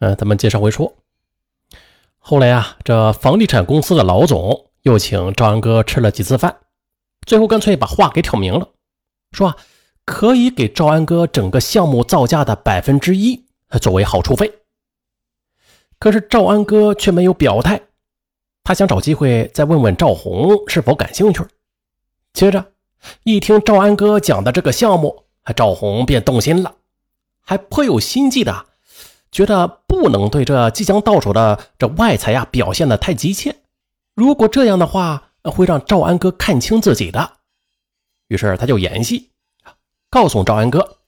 嗯，咱们介绍回说，后来啊，这房地产公司的老总又请赵安哥吃了几次饭，最后干脆把话给挑明了，说，可以给赵安哥整个项目造价的百分之一作为好处费。可是赵安哥却没有表态，他想找机会再问问赵红是否感兴趣。接着一听赵安哥讲的这个项目，赵红便动心了，还颇有心计的，觉得不能对这即将到手的这外财呀表现的太急切，如果这样的话，会让赵安哥看清自己的。于是他就演戏，告诉赵安哥，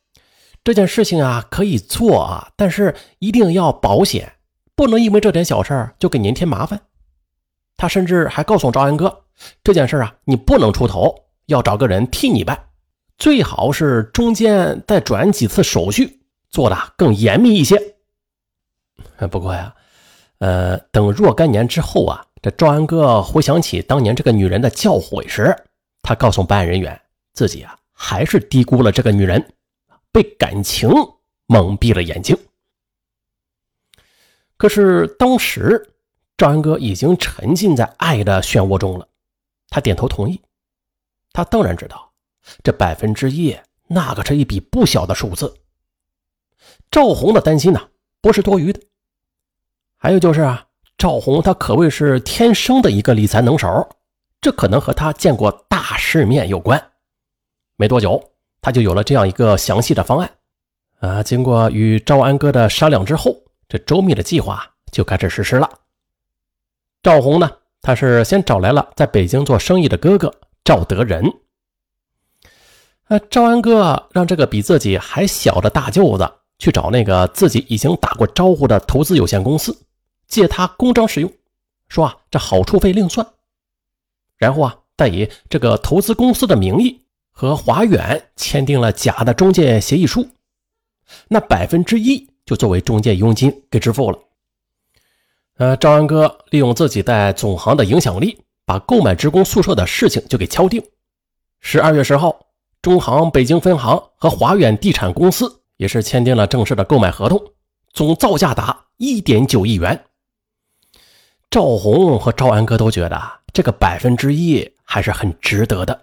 这件事情啊可以做啊，但是一定要保险。不能因为这点小事就给您添麻烦。他甚至还告诉赵安哥，这件事啊，你不能出头，要找个人替你办，最好是中间再转几次手续，做的更严密一些。不过呀，呃，等若干年之后啊，这赵安哥回想起当年这个女人的教诲时，他告诉办案人员，自己啊还是低估了这个女人，被感情蒙蔽了眼睛。可是当时，赵安哥已经沉浸在爱的漩涡中了。他点头同意。他当然知道，这百分之一，那可是一笔不小的数字。赵红的担心呢，不是多余的。还有就是啊，赵红他可谓是天生的一个理财能手，这可能和他见过大世面有关。没多久，他就有了这样一个详细的方案。啊，经过与赵安哥的商量之后。这周密的计划就开始实施了。赵红呢，他是先找来了在北京做生意的哥哥赵德仁。呃，赵安哥让这个比自己还小的大舅子去找那个自己已经打过招呼的投资有限公司，借他公章使用，说啊，这好处费另算。然后啊，再以这个投资公司的名义和华远签订了假的中介协议书，那百分之一。就作为中介佣金给支付了。呃，赵安哥利用自己在总行的影响力，把购买职工宿舍的事情就给敲定。十二月十号，中行北京分行和华远地产公司也是签订了正式的购买合同，总造价达一点九亿元。赵红和赵安哥都觉得这个百分之一还是很值得的。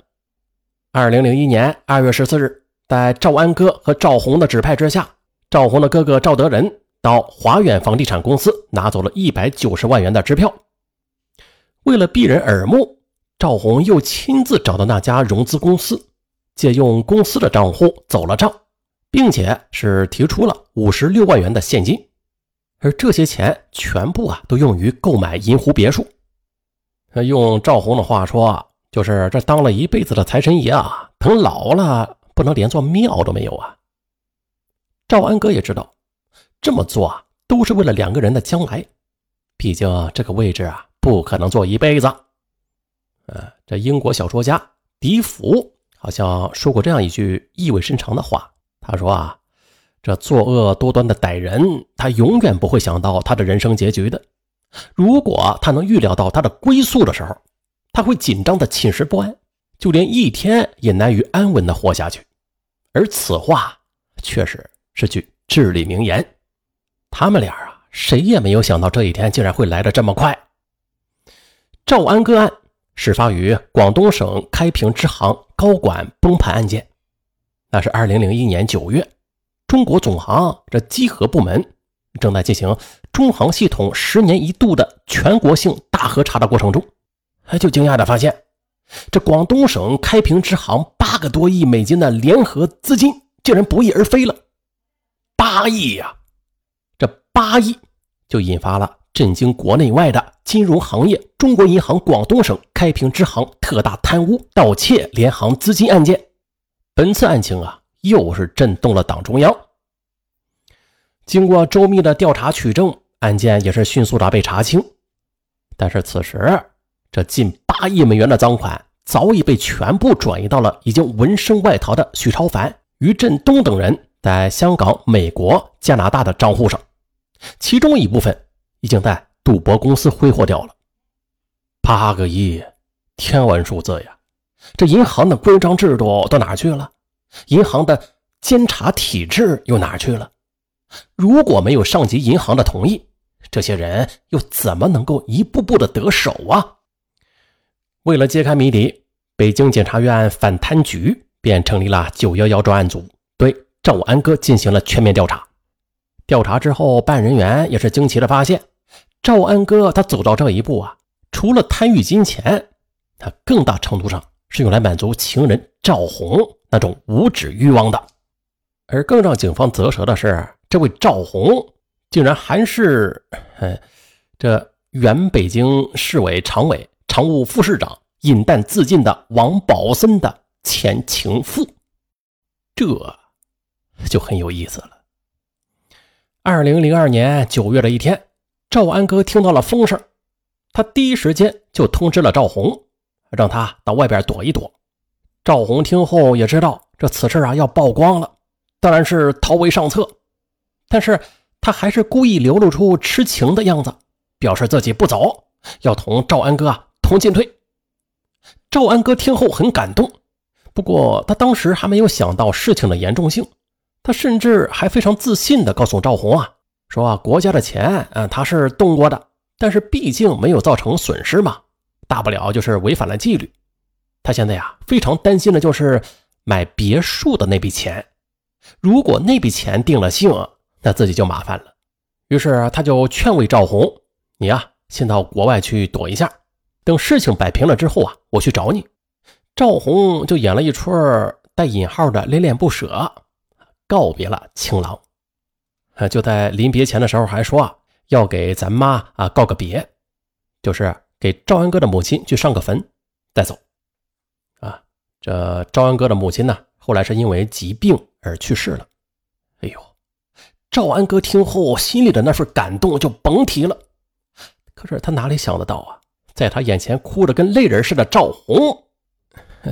二零零一年二月十四日，在赵安哥和赵红的指派之下。赵红的哥哥赵德仁到华远房地产公司拿走了一百九十万元的支票。为了避人耳目，赵红又亲自找到那家融资公司，借用公司的账户走了账，并且是提出了五十六万元的现金，而这些钱全部啊都用于购买银湖别墅。用赵红的话说，就是这当了一辈子的财神爷啊，等老了不能连座庙都没有啊。赵安哥也知道，这么做啊，都是为了两个人的将来。毕竟这个位置啊，不可能坐一辈子。呃，这英国小说家笛福好像说过这样一句意味深长的话。他说啊，这作恶多端的歹人，他永远不会想到他的人生结局的。如果他能预料到他的归宿的时候，他会紧张的寝食不安，就连一天也难于安稳的活下去。而此话确实。是句至理名言，他们俩啊，谁也没有想到这一天竟然会来的这么快。赵安个案始发于广东省开平支行高管崩盘案件，那是二零零一年九月，中国总行这稽核部门正在进行中行系统十年一度的全国性大核查的过程中，哎，就惊讶的发现，这广东省开平支行八个多亿美金的联合资金竟然不翼而飞了。八亿呀，这八亿就引发了震惊国内外的金融行业中国银行广东省开平支行特大贪污盗窃联行资金案件。本次案情啊，又是震动了党中央。经过周密的调查取证，案件也是迅速的被查清。但是此时，这近八亿美元的赃款早已被全部转移到了已经闻声外逃的许超凡、于振东等人。在香港、美国、加拿大的账户上，其中一部分已经在赌博公司挥霍掉了。八个亿，天文数字呀！这银行的规章制度到哪去了？银行的监察体制又哪去了？如果没有上级银行的同意，这些人又怎么能够一步步的得手啊？为了揭开谜底，北京检察院反贪局便成立了“九幺幺”专案组，对赵安哥进行了全面调查。调查之后，办案人员也是惊奇的发现，赵安哥他走到这一步啊，除了贪欲金钱，他更大程度上是用来满足情人赵红那种无止欲望的。而更让警方啧舌的是，这位赵红竟然还是，这原北京市委常委、常务副市长饮弹自尽的王宝森的前情妇，这就很有意思了。二零零二年九月的一天，赵安哥听到了风声，他第一时间就通知了赵红，让他到外边躲一躲。赵红听后也知道这此事啊要曝光了，当然是逃为上策。但是他还是故意流露出痴情的样子，表示自己不走，要同赵安哥啊同进退。赵安哥听后很感动，不过他当时还没有想到事情的严重性。他甚至还非常自信地告诉赵红啊，说啊，国家的钱，嗯，他是动过的，但是毕竟没有造成损失嘛，大不了就是违反了纪律。他现在呀，非常担心的就是买别墅的那笔钱，如果那笔钱定了性，那自己就麻烦了。于是他就劝慰赵红，你呀，先到国外去躲一下，等事情摆平了之后啊，我去找你。赵红就演了一出带引号的恋恋不舍。告别了情郎，就在临别前的时候还说啊，要给咱妈啊告个别，就是给赵安哥的母亲去上个坟再走。啊，这赵安哥的母亲呢，后来是因为疾病而去世了。哎呦，赵安哥听后心里的那份感动就甭提了。可是他哪里想得到啊，在他眼前哭得跟泪人似的赵红，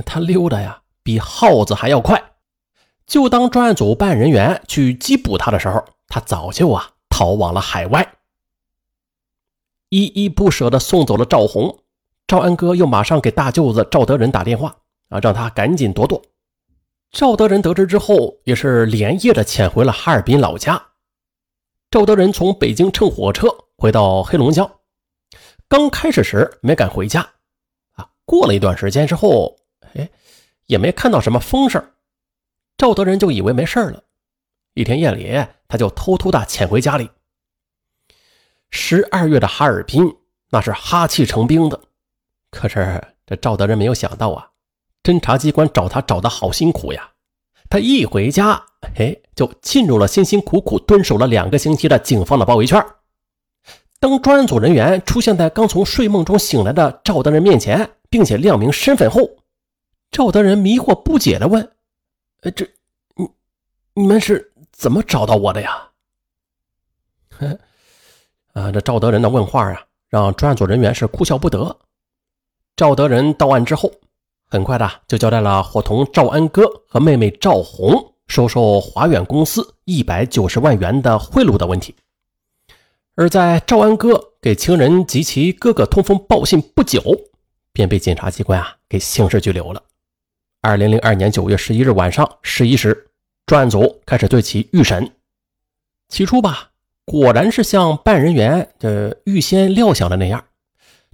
他溜的呀比耗子还要快。就当专案组办案人员去缉捕他的时候，他早就啊逃往了海外。依依不舍地送走了赵红，赵安哥又马上给大舅子赵德仁打电话啊，让他赶紧躲躲。赵德仁得知之后，也是连夜的潜回了哈尔滨老家。赵德仁从北京乘火车回到黑龙江，刚开始时没敢回家，啊，过了一段时间之后，哎，也没看到什么风声。赵德仁就以为没事了，一天夜里，他就偷偷的潜回家里。十二月的哈尔滨那是哈气成冰的，可是这赵德仁没有想到啊，侦查机关找他找的好辛苦呀。他一回家，哎，就进入了辛辛苦苦蹲守了两个星期的警方的包围圈。当专案组人员出现在刚从睡梦中醒来的赵德仁面前，并且亮明身份后，赵德仁迷惑不解的问。呃，这，你你们是怎么找到我的呀？啊，这赵德仁的问话啊，让专案组人员是哭笑不得。赵德仁到案之后，很快的就交代了伙同赵安哥和妹妹赵红收受华远公司一百九十万元的贿赂的问题。而在赵安哥给情人及其哥哥通风报信不久，便被检察机关啊给刑事拘留了。二零零二年九月十一日晚上十一时，专案组开始对其预审。起初吧，果然是像办案人员这预先料想的那样，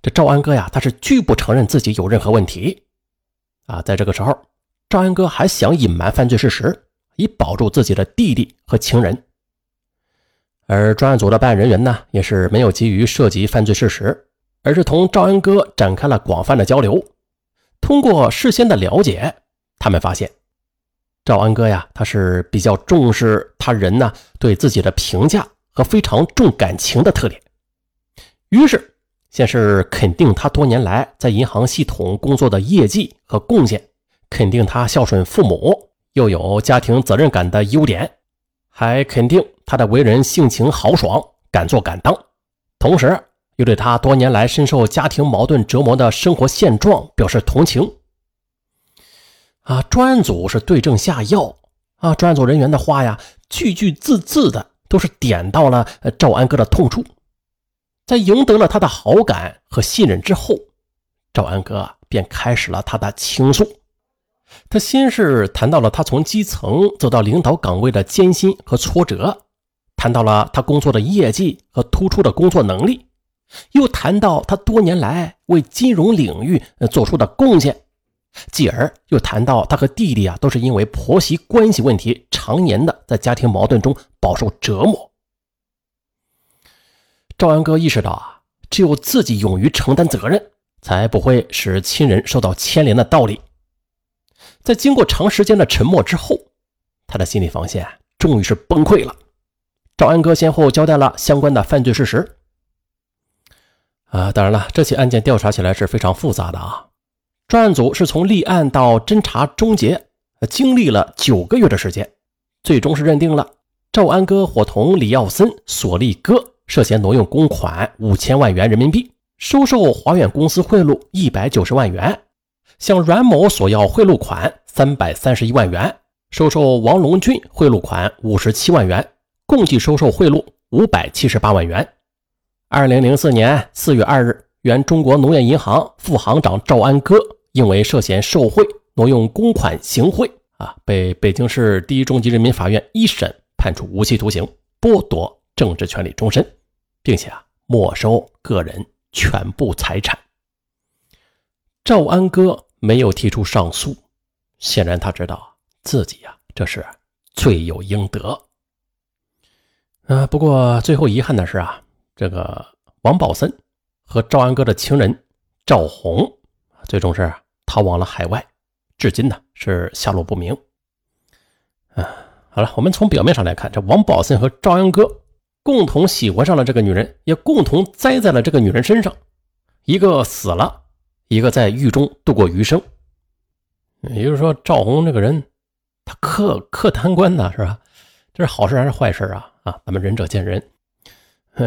这赵安哥呀，他是拒不承认自己有任何问题。啊，在这个时候，赵安哥还想隐瞒犯罪事实，以保住自己的弟弟和情人。而专案组的办案人员呢，也是没有急于涉及犯罪事实，而是同赵安哥展开了广泛的交流。通过事先的了解。他们发现，赵安哥呀，他是比较重视他人呢对自己的评价和非常重感情的特点。于是，先是肯定他多年来在银行系统工作的业绩和贡献，肯定他孝顺父母，又有家庭责任感的优点，还肯定他的为人性情豪爽，敢做敢当。同时，又对他多年来深受家庭矛盾折磨的生活现状表示同情。啊，专案组是对症下药啊！专案组人员的话呀，句句字字的都是点到了赵安哥的痛处。在赢得了他的好感和信任之后，赵安哥便开始了他的倾诉。他先是谈到了他从基层走到领导岗位的艰辛和挫折，谈到了他工作的业绩和突出的工作能力，又谈到他多年来为金融领域做出的贡献，继而又谈到他和弟弟啊都是因为婆媳关系问题，常年的在家庭矛盾中饱受折磨。赵安哥意识到啊，只有自己勇于承担责任，才不会使亲人受到牵连的道理。在经过长时间的沉默之后，他的心理防线终于是崩溃了。赵安哥先后交代了相关的犯罪事实。啊，当然了，这起案件调查起来是非常复杂的啊。专案组是从立案到侦查终结，经历了九个月的时间，最终是认定了赵安哥伙同李耀森、索利哥涉嫌挪用公款五千万元人民币，收受华远公司贿赂一百九十万元，向阮某索要贿赂款三百三十一万元，收受王龙军贿赂款五十七万元。共计收受贿赂五百七十八万元。二零零四年四月二日，原中国农业银行副行长赵安哥因为涉嫌受贿、挪用公款行贿啊，被北京市第一中级人民法院一审判处无期徒刑，剥夺政治权利终身，并且啊没收个人全部财产。赵安哥没有提出上诉，显然他知道自己呀这是罪有应得。啊，不过最后遗憾的是啊，这个王宝森和赵安哥的情人赵红，最终是逃往了海外，至今呢是下落不明。啊，好了，我们从表面上来看，这王宝森和赵阳哥共同喜欢上了这个女人，也共同栽在了这个女人身上，一个死了，一个在狱中度过余生。也就是说，赵红这个人，他克克贪官呢，是吧？这是好事还是坏事啊？啊，咱们仁者见仁。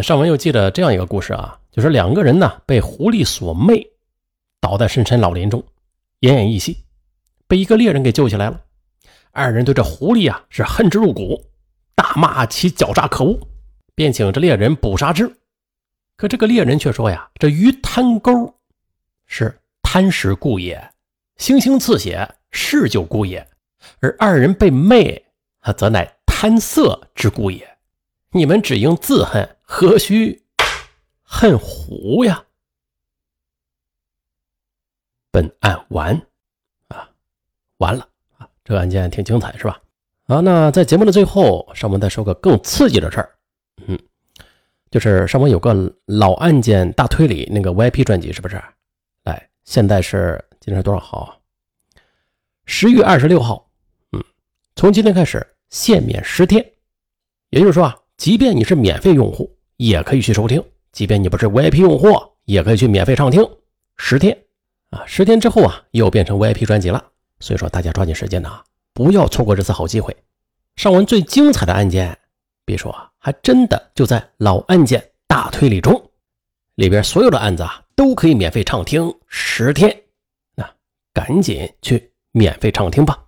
上文又记得这样一个故事啊，就是两个人呢被狐狸所魅，倒在深山老林中，奄奄一息，被一个猎人给救起来了。二人对这狐狸啊是恨之入骨，大骂其狡诈可恶，便请这猎人捕杀之。可这个猎人却说呀：“这鱼贪钩是贪食故也，星星刺血是酒故也，而二人被魅，则乃贪色之故也。”你们只应自恨，何须恨狐呀？本案完啊，完了啊！这个案件挺精彩，是吧？啊，那在节目的最后，上文再说个更刺激的事儿。嗯，就是上文有个老案件大推理那个 VIP 专辑，是不是？来，现在是今天是多少号？十月二十六号。嗯，从今天开始限免十天，也就是说啊。即便你是免费用户，也可以去收听；即便你不是 VIP 用户，也可以去免费畅听十天啊！十天之后啊，又变成 VIP 专辑了。所以说，大家抓紧时间呐，不要错过这次好机会。上文最精彩的案件，别说还真的就在老案件大推理中，里边所有的案子啊，都可以免费畅听十天。那赶紧去免费畅听吧。